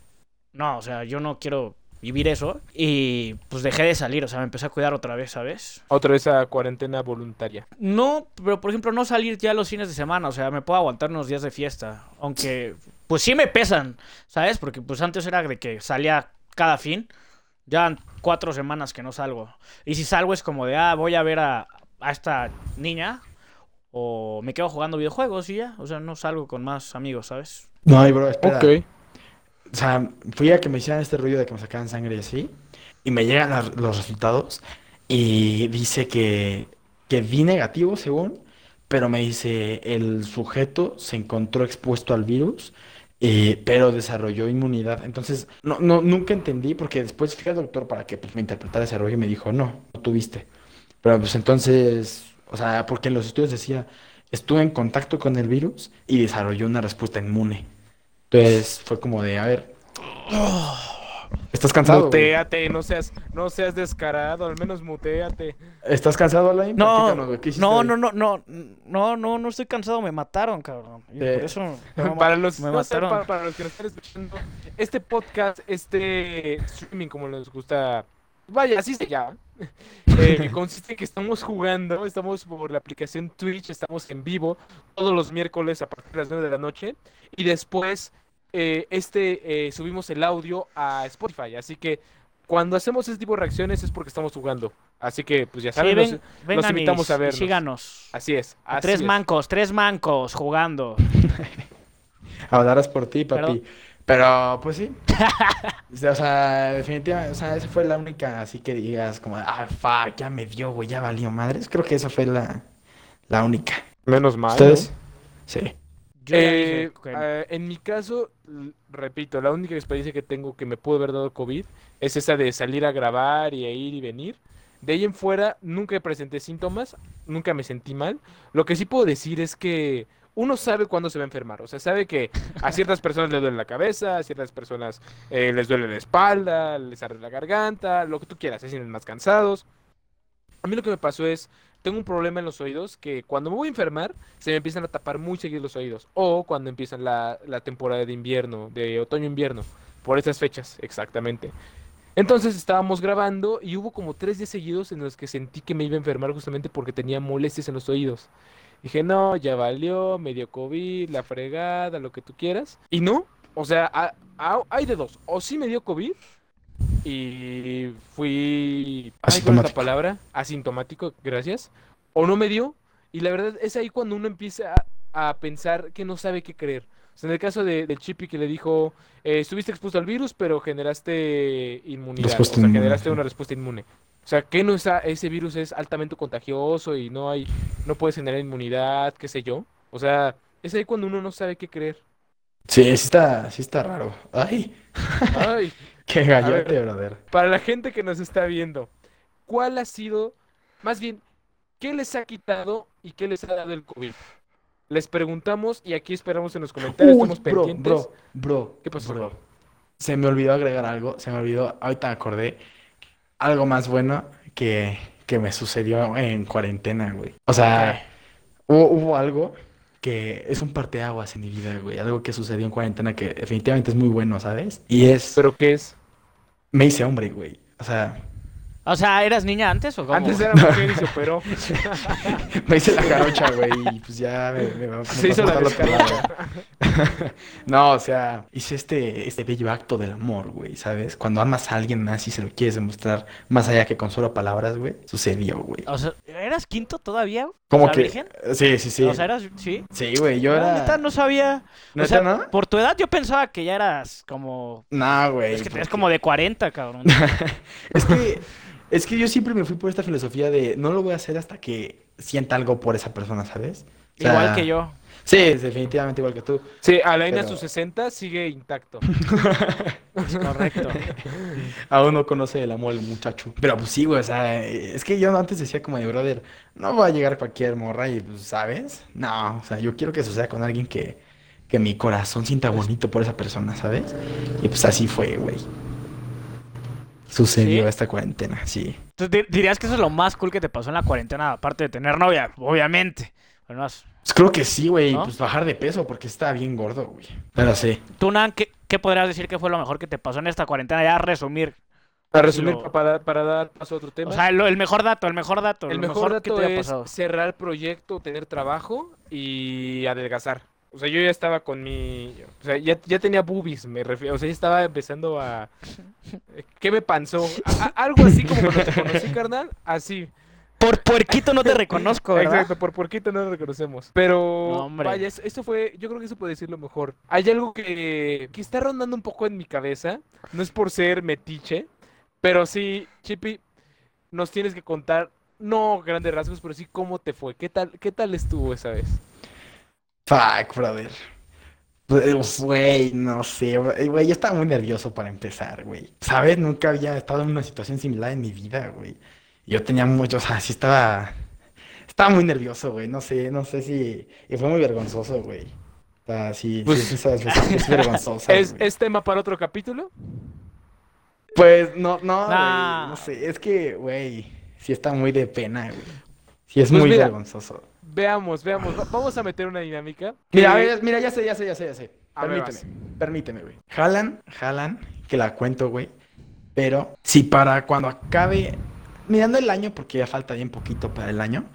no, o sea, yo no quiero vivir eso. Y pues dejé de salir, o sea, me empecé a cuidar otra vez, ¿sabes? Otra vez a cuarentena voluntaria. No, pero por ejemplo, no salir ya los fines de semana, o sea, me puedo aguantar unos días de fiesta, aunque pues sí me pesan, ¿sabes? Porque pues antes era de que salía cada fin, ya cuatro semanas que no salgo. Y si salgo es como de, ah, voy a ver a, a esta niña, o me quedo jugando videojuegos y ya, o sea, no salgo con más amigos, ¿sabes? No, bro, espera. Ok. O sea, fui a que me hicieran este rollo de que me sacaran sangre y así. Y me llegan los resultados. Y dice que, que di negativo, según. Pero me dice, el sujeto se encontró expuesto al virus. eh, pero desarrolló inmunidad. Entonces, no, no, nunca entendí. Porque después fui al doctor para que pues, me interpretara ese rollo. Y me dijo, no, no tuviste. Pero pues entonces, o sea, porque en los estudios decía, estuve en contacto con el virus y desarrolló una respuesta inmune. Entonces fue como de, a ver, ¿estás cansado? Muteate, no seas, no seas descarado, al menos muteate. ¿Estás cansado, Alain? No, Platícanos, güey, ¿qué hiciste no, no, no, no, no, no, no estoy cansado, me mataron, cabrón. Y Eh, por eso me ma- Para los, me no sé, mataron. para, para los que nos están escuchando, este podcast, este streaming, como les gusta, vaya, así se llama, eh, consiste en que estamos jugando, estamos por la aplicación Twitch, estamos en vivo todos los miércoles a partir de las 9 de la noche, y después eh, este eh, subimos el audio a Spotify, así que cuando hacemos este tipo de reacciones es porque estamos jugando, así que pues ya Sí, saben, ven- los- vengan y- invitamos a vernos. síganos. así es, así tres es. mancos, tres mancos jugando. Hablarás por ti, papi. Perdón. Pero, pues sí. O sea, o sea, definitivamente, o sea, esa fue la única, así que digas, como, ah, fuck, ya me dio, güey, ya valió madres. Creo que esa fue la, la única. Menos mal. ¿Ustedes? Sí. Yo Eh, dije eh, en mi caso, repito, la única experiencia que tengo que me pudo haber dado COVID es esa de salir a grabar y a ir y venir. De ahí en fuera, nunca presenté síntomas, nunca me sentí mal. Lo que sí puedo decir es que uno sabe cuándo se va a enfermar. O sea, sabe que a ciertas personas les duele la cabeza, a ciertas personas eh, les duele la espalda, les arde la garganta, lo que tú quieras, se sienten más cansados. A mí lo que me pasó es, tengo un problema en los oídos que cuando me voy a enfermar se me empiezan a tapar muy seguido los oídos. O cuando empiezan la, la temporada de invierno, de otoño-invierno, por esas fechas, exactamente. Entonces estábamos grabando y hubo como tres días seguidos en los que sentí que me iba a enfermar justamente porque tenía molestias en los oídos. Dije, no, ya valió, medio COVID, la fregada, lo que tú quieras. Y no, o sea, hay de dos. O sí me dio COVID y fui... ay, ¿cuál es la Asintomático. palabra? Asintomático, gracias. O no me dio. Y la verdad es ahí cuando uno empieza a, a pensar que no sabe qué creer. O sea, en el caso de, del Chippy que le dijo, eh, estuviste expuesto al virus, pero generaste inmunidad. Respuesta o sea, inmune, generaste una respuesta inmune. O sea, que no está, ese virus es altamente contagioso y no hay, no puedes generar inmunidad, qué sé yo. O sea, es ahí cuando uno no sabe qué creer. Sí, sí está, sí está raro. Ay, Ay, qué gallote, brother. para la gente que nos está viendo, ¿cuál ha sido, más bien, qué les ha quitado y qué les ha dado el COVID? Les preguntamos y aquí esperamos en los comentarios, Uy, estamos bro, pendientes. bro, bro, ¿Qué pasó, bro. Se me olvidó agregar algo, se me olvidó, ahorita acordé, algo más bueno que, que me sucedió en cuarentena, güey. O sea, hubo, hubo algo que es un parteaguas en mi vida, güey. Algo que sucedió en cuarentena que definitivamente es muy bueno, ¿sabes? Y es, ¿Pero qué es? me hice hombre, güey. O sea, O sea, ¿eras niña antes o cómo? Antes era mujer y se operó. me hice la jarocha, güey, y pues ya me, me, me Se hizo la descarga. No, o sea, hice este, este bello acto del amor, güey, ¿sabes? Cuando amas a alguien más y se lo quieres demostrar más allá que con solo palabras, güey, sucedió, güey. O sea, ¿eras quinto todavía? Como o sea, que, virgen? sí, sí, sí. O sea, eras, sí. Sí, güey, yo era... neta, no sabía. O ¿Neta sea, no? por tu edad yo pensaba que ya eras como... No, güey. Es que tenías porque- como de 40, cabrón. Es que, es que yo siempre me fui por esta filosofía de no lo voy a hacer hasta que sienta algo por esa persona, ¿sabes? O sea, Igual que yo. Sí, definitivamente igual que tú. Sí, Alain a Pero- sus 60 sigue intacto. Correcto. Aún no conoce el amor del muchacho. Pero pues sí, güey, o sea, es que yo antes decía como de brother, no va a llegar cualquier morra y pues, ¿sabes? No, o sea, yo quiero que suceda con alguien que, que mi corazón sienta bonito por esa persona, ¿sabes? Y pues así fue, güey. Sucedió ¿Sí? esta cuarentena, sí. Entonces, di- dirías que eso es lo más cool que te pasó en la cuarentena, aparte de tener novia, obviamente. Pero no has- Pues creo que sí, güey, ¿No? pues bajar de peso porque estaba bien gordo, güey. Pero sí. Tú, Nan, ¿qué, qué podrías decir que fue lo mejor que te pasó en esta cuarentena? Ya resumir. Para resumir, Lo- para, para dar paso a otro tema. O sea, lo- el mejor dato, el mejor dato. el lo mejor que dato te haya es pasado. cerrar el proyecto, tener trabajo y adelgazar. O sea, yo ya estaba con mi... O sea, ya, ya tenía boobies, me refiero. O sea, ya estaba empezando a... ¿Qué me? A- a- algo así como cuando te conocí, carnal. Así. Por puerquito no te reconozco, ¿verdad? Exacto, por porquito no lo reconocemos. Pero, No, hombre. vaya, es- esto fue, yo creo que eso puede decir lo mejor. Hay algo que, que está rondando un poco en mi cabeza. No es por ser metiche, pero sí, Chippy, nos tienes que contar, no grandes rasgos, pero sí cómo te fue. ¿Qué tal, qué tal estuvo esa vez? Fuck, brother. Pues, Güey, no sé, güey, yo estaba muy nervioso para empezar, güey. ¿Sabes? Nunca había estado en una situación similar en mi vida, güey. Yo tenía mucho, o sea, sí estaba, estaba muy nervioso, güey. No sé, no sé si, y fue muy vergonzoso, güey. O sea, sí, Pues- sí, veces es vergonzosa, ¿Es, tema para otro capítulo? Pues, no, no, güey, no sé, es que, güey, sí está muy de pena, güey. Sí es Pues muy mira, vergonzoso. Veamos, veamos. va- Vamos a meter una dinámica. Mira, a que- ver, mira, ya sé, ya sé, ya sé, ya sé. A ver, Permíteme, permíteme, güey. Jalan, jalan, que la cuento, güey. Pero si para cuando acabe, mirando el año, porque ya falta bien poquito para el año,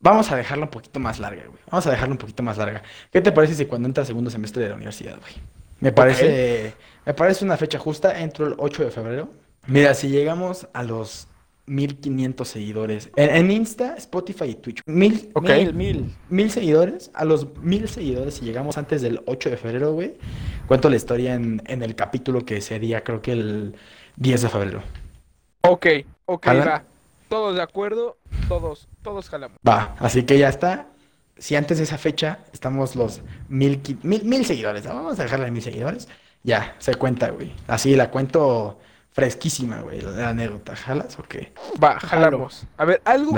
vamos a dejarla un poquito más larga, güey. Vamos a dejarla un poquito más larga. ¿Qué te parece si cuando entra segundo semestre de la universidad, güey? Me parece, me parece una fecha justa. Entro el 8 de febrero. Mira, si llegamos a los 1500 seguidores en, en Insta, Spotify y Twitch. Mil, Ok. Mil, mil. mil seguidores, a los mil seguidores, si llegamos antes del 8 de febrero, güey, cuento la historia en, en el capítulo que sería, creo que el 10 de febrero. Ok, ok, ¿Jalan? va. Todos de acuerdo, todos, todos jalamos. Va, así que ya está. Si antes de esa fecha estamos los mil, mil, mil seguidores, vamos a dejarla en mil seguidores, ya, se cuenta, güey. Así la cuento fresquísima, güey, la, anécdota. ¿Jalas o qué? Va, jalamos. A ver, algo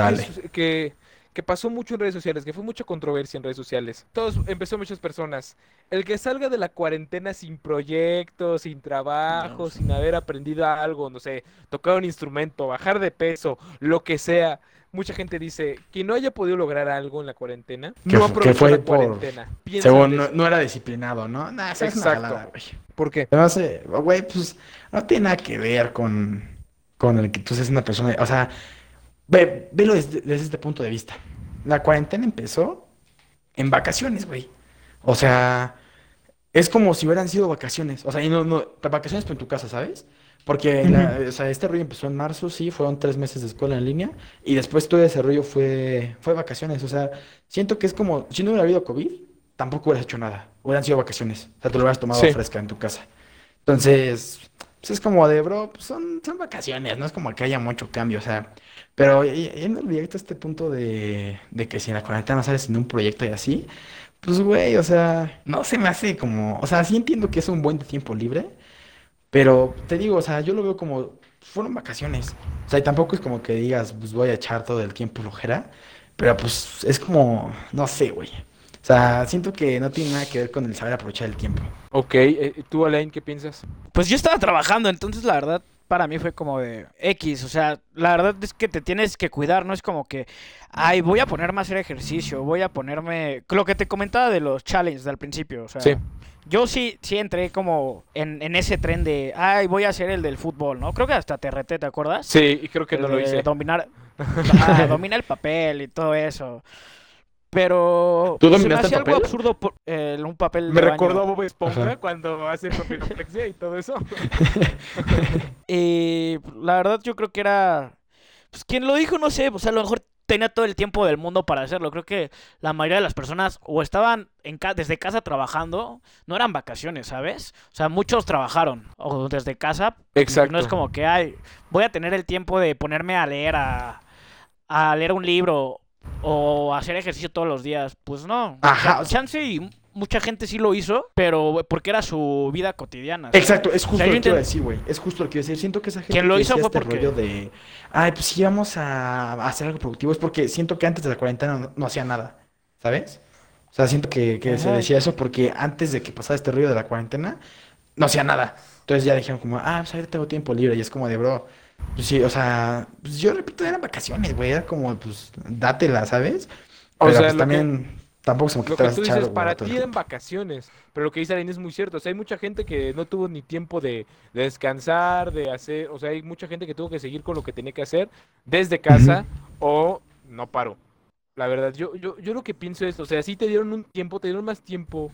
que, que pasó mucho en redes sociales, que fue mucha controversia en redes sociales. Todos, empezó muchas personas. El que salga de la cuarentena sin proyectos, sin trabajo, sin haber aprendido algo, no sé, tocar un instrumento, bajar de peso, lo que sea. Mucha gente dice que no haya podido lograr algo en la cuarentena, no aprovechó fue la por- cuarentena. Piensa Según no, no era disciplinado, ¿no? Nah, esa es una Exacto. jalada, güey. ¿Por qué? Además, eh, güey, pues no tiene nada que ver con, con el que tú seas una persona. O sea, ve, velo desde, desde este punto de vista. La cuarentena empezó en vacaciones, güey. O sea, es como si hubieran sido vacaciones. O sea, y no, no, vacaciones pero en tu casa, ¿sabes? Porque la- o sea, este rollo empezó en marzo, sí, fueron tres meses de escuela en línea. Y después todo ese rollo fue, fue vacaciones. O sea, siento que es como, si no hubiera habido COVID, tampoco hubieras hecho nada. Hubieran sido vacaciones. O sea, te lo hubieras tomado Sí. fresca en tu casa. Entonces, pues es como de, bro, pues son, son vacaciones, no es como que haya mucho cambio, o sea, pero yendo directo a este punto de, de que si en la cuarentena sales sin un proyecto y así, pues güey, o sea, no se me hace como, o sea, sí entiendo que es un buen tiempo libre, pero te digo, o sea, yo lo veo como, fueron vacaciones, o sea, y tampoco es como que digas, pues voy a echar todo el tiempo flojera, pero pues es como, no sé, güey. O sea, siento que no tiene nada que ver con el saber aprovechar el tiempo. Ok, eh, ¿tú, Alain, qué piensas? Pues yo estaba trabajando, entonces la verdad para mí fue como de X, o sea, la verdad es que te tienes que cuidar, no es como que, ay, voy a ponerme a hacer ejercicio, voy a ponerme, lo que te comentaba de los challenges al principio, o sea, Sí. Yo sí, sí entré como en, en ese tren de, ay, voy a hacer el del fútbol, ¿no? Creo que hasta te reté, ¿te acuerdas? Sí, y creo que El no lo de hice. Dominar, ah, domina el papel y todo eso. Pero ¿Tú se me el hacía algo absurdo por- eh, un papel Me de recordó a. Bob Esponja Ajá. cuando hace papiloflexia y todo eso. Y la verdad yo creo que era... Pues quien lo dijo, no sé, o sea, a lo mejor tenía todo el tiempo del mundo para hacerlo. Creo que la mayoría de las personas o estaban en ca- desde casa trabajando, no eran vacaciones, ¿sabes? O sea, muchos trabajaron o desde casa. Exacto. No es como que, ay, voy a tener el tiempo de ponerme a leer, a, a leer un libro o hacer ejercicio todos los días. Pues no. Ajá, Chance y mucha gente sí lo hizo, pero porque era su vida cotidiana. ¿sabes? Exacto, es justo sea, lo que iba a decir, güey. Es justo lo que iba a decir. Siento que esa gente Quien lo hizo fue este porque- rollo de, ay, pues sí vamos a hacer algo productivo, es porque siento que antes de la cuarentena no, no hacía nada, ¿sabes? O sea, siento que, que se decía eso porque antes de que pasara este rollo de la cuarentena, no hacía nada. Entonces ya dijeron como, ah, pues ahora tengo tiempo libre. Y es como de, bro, pues sí, o sea, pues yo repito, eran vacaciones, güey. Era como, pues, dátela, ¿sabes? O Pero sea, pues que- también, tampoco se me Lo que tú dices, para ti eran vacaciones, pero lo que dice Alain es muy cierto. O sea, hay mucha gente que no tuvo ni tiempo de, de descansar, de hacer, o sea, hay mucha gente que tuvo que seguir con lo que tenía que hacer desde casa o no paró. La verdad, yo, yo, yo lo que pienso es, o sea, sí te dieron un tiempo, te dieron más tiempo.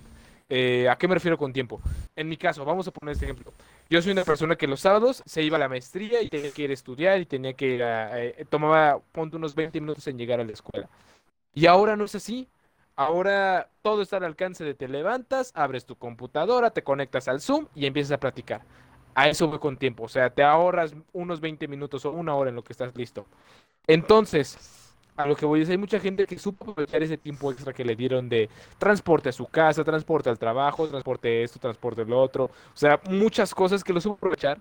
eh, ¿a qué me refiero con tiempo? En mi caso, vamos a poner este ejemplo. Yo soy una persona que los sábados se iba a la maestría y tenía que ir a estudiar y tenía que ir a, eh, tomaba, ponte unos 20 minutos en llegar a la escuela. Y ahora no es así. Ahora todo está al alcance de te levantas, abres tu computadora, te conectas al Zoom y empiezas a platicar. A eso voy con tiempo. O sea, te ahorras unos 20 minutos o una hora en lo que estás listo. Entonces, a lo que voy es, hay mucha gente que supo aprovechar ese tiempo extra que le dieron de transporte a su casa, transporte al trabajo, transporte esto, transporte lo otro. O sea, muchas cosas que lo supo aprovechar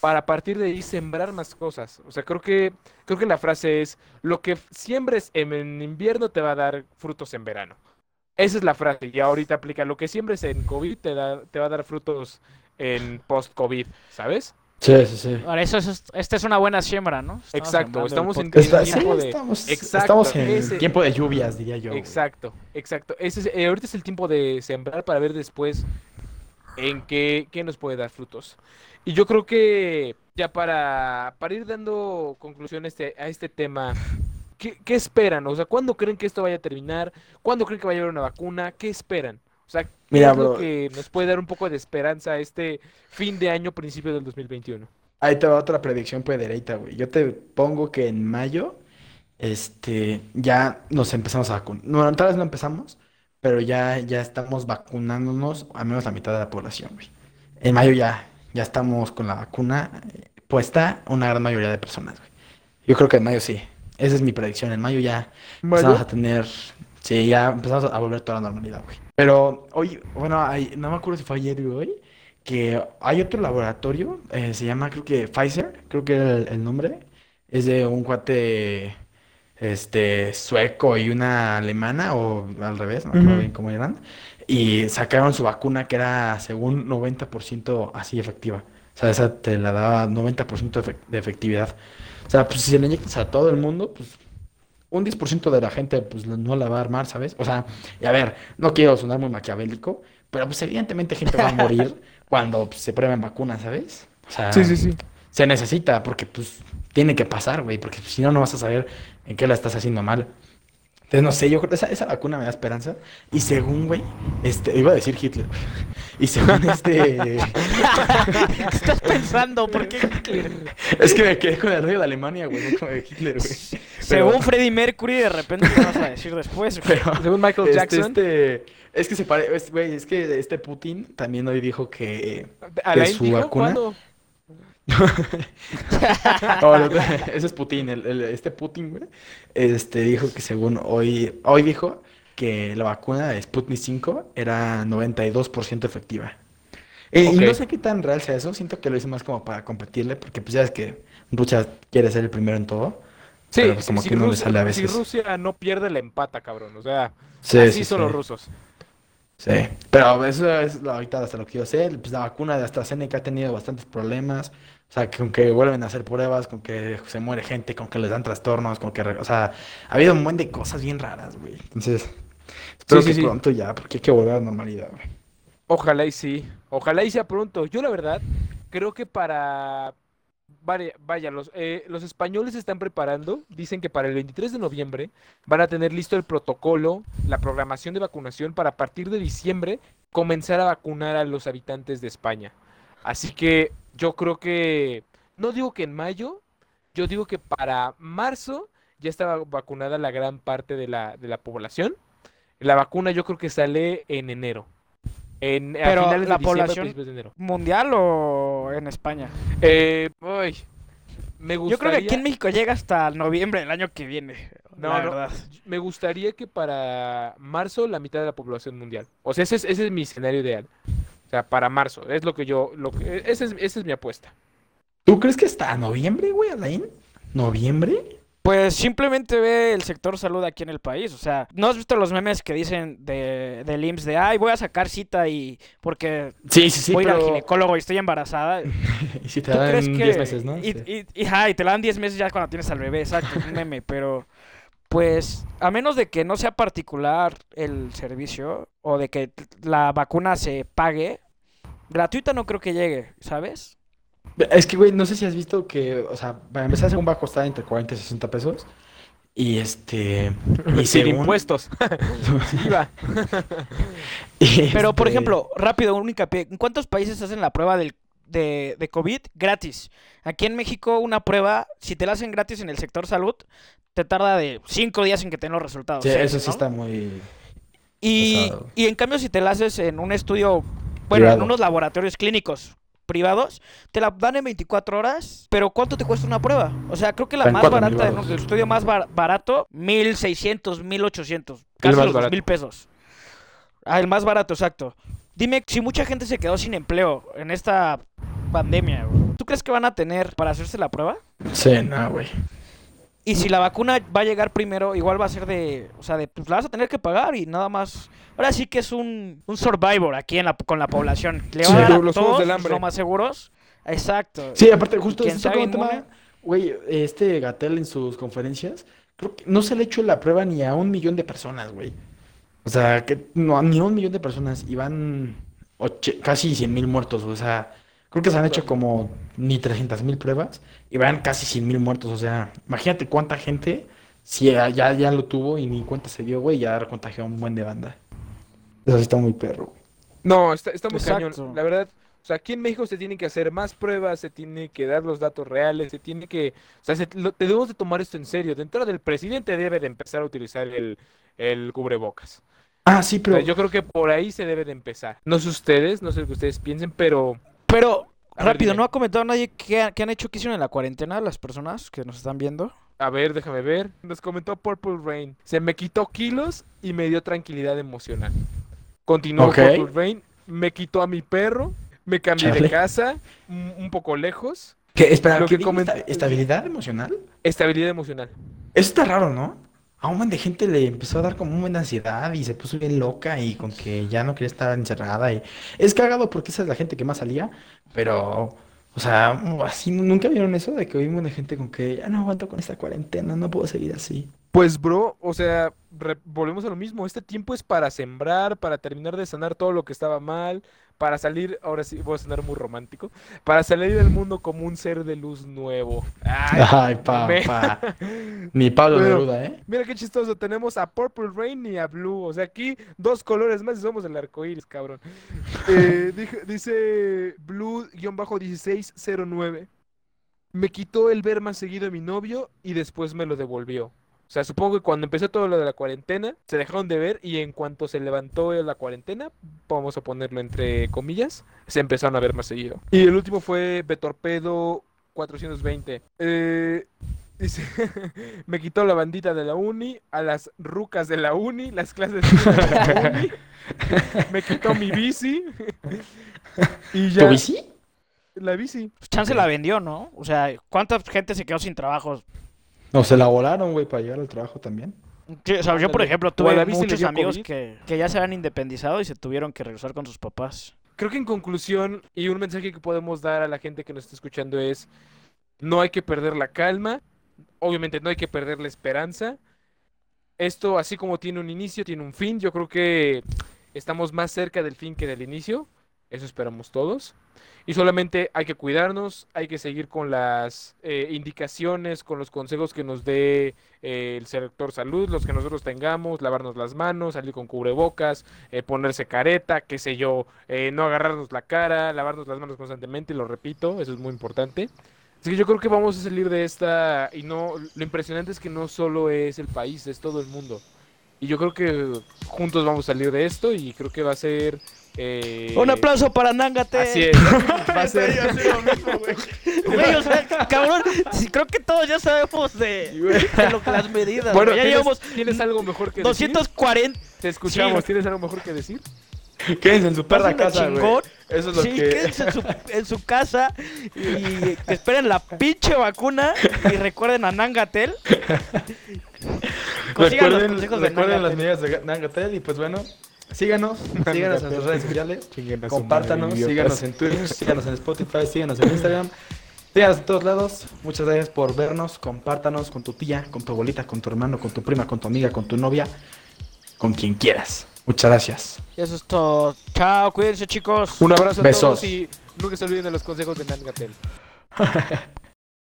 para a partir de ahí sembrar más cosas. O sea, creo que, creo que la frase es, lo que siembres en, en invierno te va a dar frutos en verano. Esa es la frase y ahorita aplica, lo que siembres en COVID te, da, te va a dar frutos en post-COVID, ¿sabes? Sí, sí, sí. Ahora, eso es, esta es una buena siembra, ¿no? Exacto, estamos en- podcast. Está- en tiempo sí, de- estamos, Exacto, estamos en ese- tiempo de lluvias, diría yo. güey. Exacto, exacto. Ese es- eh, ahorita es el tiempo de sembrar para ver después en qué, qué nos puede dar frutos. Y yo creo que ya para, para ir dando conclusión a este, a este tema, ¿qué, qué esperan? O sea, ¿cuándo creen que esto vaya a terminar? ¿Cuándo creen que vaya a haber una vacuna? ¿Qué esperan? O sea, ¿qué Mira, es lo bro. que nos puede dar un poco de esperanza a este fin de año, principio del 2021? Ahí te va otra predicción pedereita, güey. Yo te pongo que en mayo, este, ya nos empezamos a vacunar. No, tal vez no empezamos, pero ya, ya estamos vacunándonos al menos la mitad de la población, güey. En mayo ya, ya estamos con la vacuna eh, puesta una gran mayoría de personas, güey. Yo creo que en mayo sí. Esa es mi predicción. En mayo ya empezamos a tener, sí, ya empezamos a volver toda la normalidad, güey. Pero hoy, bueno, hay- no me acuerdo si fue ayer o hoy, que hay otro laboratorio, eh, se llama creo que Pfizer, creo que era el, el nombre, es de un cuate este, sueco y una alemana, o al revés, no me acuerdo bien cómo eran, y sacaron su vacuna que era según 90% así efectiva. O sea, esa te la daba 90% de efec- de efectividad. O sea, pues si se le inyectas a todo el mundo, pues un 10% de la gente pues no la va a armar, ¿sabes? O sea, y a ver, no quiero sonar muy maquiavélico, pero pues evidentemente gente va a morir cuando pues, se prueben vacunas, ¿sabes? O sea, Sí, sí, sí. se necesita porque pues tiene que pasar, güey, porque pues, si no, no vas a saber en qué la estás haciendo mal. Entonces, no sé, yo creo que esa, esa vacuna me da esperanza. Y según, güey, este, iba a decir Hitler. Y según este, ¿Qué estás pensando? ¿Por qué Hitler? es que me quedé con el rey de Alemania, güey, no con el de Hitler, güey. Según Freddie Mercury, de repente te vas a decir después. güey. Pero, Según Michael este, Jackson. este, es que se parece, güey, es que este Putin también hoy dijo que ¿Alain su dijo? vacuna? ¿Cuándo? No, no, ese es Putin, el- el- este Putin, güey, este dijo que según hoy, hoy dijo que la vacuna de Sputnik 5 era 92% efectiva. Eh, Y no sé qué tan real sea eso, siento que lo hice más como para competirle, porque pues ya es que Rusia quiere ser el primero en todo. Sí, pero pues si- como si que no le sale a Si veces. Rusia no pierde, la empata, cabrón. O sea, Sí, así sí, son sí. los rusos. Sí, pero eso es lo- ahorita hasta lo que yo sé, pues la vacuna de AstraZeneca ha tenido bastantes problemas, o sea, con que vuelven a hacer pruebas, con que se muere gente, con que les dan trastornos, con que, o sea, ha habido un buen de cosas bien raras, güey. Entonces, espero sí, que sí. pronto ya, porque hay que volver a la normalidad, güey. Ojalá y sí. Ojalá y sea pronto. Yo, la verdad, creo que para. Vaya, vaya los, eh, los españoles se están preparando. Dicen que para el 23 de noviembre van a tener listo el protocolo, la programación de vacunación para a partir de diciembre comenzar a vacunar a los habitantes de España. Así que yo creo que. No digo que en mayo, yo digo que para marzo ya estaba vacunada la gran parte de la, de la población. La vacuna yo creo que sale en enero. En, a finales de la población- de enero. ¿Mundial o en España? Eh, uy, me gustaría, Yo creo que aquí en México llega hasta noviembre del año que viene. No, la no. verdad. me gustaría que para marzo la mitad de la población mundial. O sea, ese es, ese es mi escenario ideal. O sea, para marzo. Es lo que yo, lo que, esa es, esa es mi apuesta. ¿Tú crees que hasta noviembre, güey, Alain? ¿Noviembre? Pues simplemente ve el sector salud aquí en el país. O sea, ¿no has visto los memes que dicen de, del IMSS de, ay, voy a sacar cita y porque Sí, sí, sí, voy a ir al pero... ginecológico y estoy embarazada? Y si te ¿Tú dan crees que 10 meses, ¿no? Y, Sí. y- y, ajá, y te la dan 10 meses ya cuando tienes al bebé, exacto, es un meme, pero pues a menos de que no sea particular el servicio o de que la vacuna se pague, gratuita no creo que llegue, ¿sabes? Es que, güey, no sé si has visto que, o sea, para empezar, según va a costar entre 40 y 60 pesos. Y este. Y Sin según- impuestos. IVA. y Pero por este, ejemplo, rápido, un hincapié, ¿en cuántos países hacen la prueba del, de, de COVID gratis? Aquí en México una prueba, si te la hacen gratis en el sector salud, te tarda de 5 días en que te den los resultados. Sí, seis, eso sí ¿no? está muy. Y, pesado. y en cambio, si te la haces en un estudio, bueno, en unos laboratorios clínicos privados, te la dan en 24 horas, pero ¿cuánto te cuesta una prueba? O sea, creo que la más 4,000 barata, en un estudio más bar- barato, 1600, 1800, casi los barato. 2000 pesos. Ah, el más barato, exacto. Dime, si mucha gente se quedó sin empleo en esta pandemia, ¿tú crees que van a tener para hacerse la prueba? Sí, no, güey. Y si la vacuna va a llegar primero, igual va a ser de, o sea, de, pues la vas a tener que pagar y nada más. Ahora sí que es un, un survivor aquí en la, con la población. Le va Sí, a dar los todos, del los hambre. más seguros. Exacto. Sí, aparte, justo ¿Quién esto como tema, güey, este Gatel en sus conferencias, creo que no se le ha hecho la prueba ni a un millón de personas, güey. O sea, que no, ni a un millón de personas y van casi 100 mil muertos, o sea, creo que se han hecho como ni 300 mil pruebas y van casi 100 mil muertos, o sea, imagínate cuánta gente si ya, ya, ya lo tuvo y ni cuenta se dio, güey, ya contagió a un buen de banda. Eso sí está muy perro. No, está, está muy Exacto. cañón. La verdad, o sea, aquí en México se tienen que hacer más pruebas, se tiene que dar los datos reales, se tiene que... O sea, se- lo- debemos de tomar esto en serio. De entrada, el presidente debe de empezar a utilizar el, el cubrebocas. Ah, sí, O pero... sea, yo creo que por ahí se debe de empezar. No sé ustedes, no sé lo que ustedes piensen, pero... Pero, A rápido. ¿no ha comentado nadie qué, ha- qué han hecho, qué hicieron en la cuarentena las personas que nos están viendo? A ver, déjame ver. Nos comentó Purple Rain. Se me quitó kilos y me dio tranquilidad emocional. Continuó. Purple Rain. Me quitó a mi perro. Me cambié de casa. Un, poco lejos. ¿Qué? Espera, Lo ¿qué que ¿Estabilidad emocional? Estabilidad emocional. Eso está raro, ¿no? A un buen de gente le empezó a dar como una ansiedad y se puso bien loca y con que ya no quería estar encerrada y es cagado porque esa es la gente que más salía, pero, o sea, así nunca vieron eso de que oímos de gente con que ya no aguanto con esta cuarentena, no puedo seguir así. Pues, bro, o sea, volvemos a lo mismo. Este tiempo es para sembrar, para terminar de sanar todo lo que estaba mal, para salir, ahora sí, voy a sonar muy romántico, para salir del mundo como un ser de luz nuevo. Ay, Ay, me- papá. Ni Pablo Bueno. Neruda, ¿eh? Mira qué chistoso, tenemos a Purple Rain y a Blue. O sea, aquí dos colores más y somos el arco iris, cabrón. Eh, dice Blue-1609. Me quitó el ver más seguido a mi novio y después me lo devolvió. O sea, supongo que cuando empezó todo lo de la cuarentena, se dejaron de ver y en cuanto se levantó la cuarentena, vamos a ponerlo entre comillas, se empezaron a ver más seguido. Y el último fue Betorpedo 420. Eh, dice, me quitó la bandita de la uni, a las rucas de la uni, las clases de la uni, me quitó mi bici y ¿Tu ya bici? la bici. Pues Chance la vendió, ¿no? O sea, ¿cuánta gente se quedó sin trabajo? No, se la volaron, güey, para llegar al trabajo también. Sí, o sea, yo, por ejemplo, tuve muchos amigos que, que ya se habían independizado y se tuvieron que regresar con sus papás. Creo que en conclusión y un mensaje que podemos dar a la gente que nos está escuchando es, no hay que perder la calma, obviamente no hay que perder la esperanza. Esto, así como tiene un inicio, tiene un fin. Yo creo que estamos más cerca del fin que del inicio. Eso esperamos todos. Y solamente hay que cuidarnos, hay que seguir con las eh, indicaciones, con los consejos que nos dé eh, el sector salud, los que nosotros tengamos, lavarnos las manos, salir con cubrebocas, eh, ponerse careta, qué sé yo, eh, no agarrarnos la cara, lavarnos las manos constantemente, lo repito, eso es muy importante. Así que yo creo que vamos a salir de esta y no, lo impresionante es que no solo es el país, es todo el mundo. Y yo creo que juntos vamos a salir de esto y creo que va a ser... eh, Un aplauso para Nángate. Así es. Va a ser... Güey, o sea, cabrón, sí, creo que todos ya sabemos de, de lo que las medidas. Bueno, ya ¿tienes, llevamos ¿tienes algo mejor que decir? 240. Te escuchamos, Sí. ¿tienes algo mejor que decir? Quédense en su perra casa, güey. Eso es lo Sí, que... quédense en su, en su casa y esperen la pinche vacuna y recuerden a Nangatel. Consigan los Recuerden, consejos de recuerden las Nangatel. medidas de Nangatel y pues bueno, síganos, síganos en sus redes sociales, a compártanos, síganos en Twitter, síganos en Spotify, síganos en Instagram, síganos en todos lados. Muchas gracias por vernos, compártanos con tu tía, con tu abuelita, con tu hermano, con tu prima, con tu amiga, con tu novia, con quien quieras. Muchas gracias. Y eso es todo. Chao, cuídense chicos. Un abrazo a Besos. todos y nunca se olviden de los consejos de Nangatel.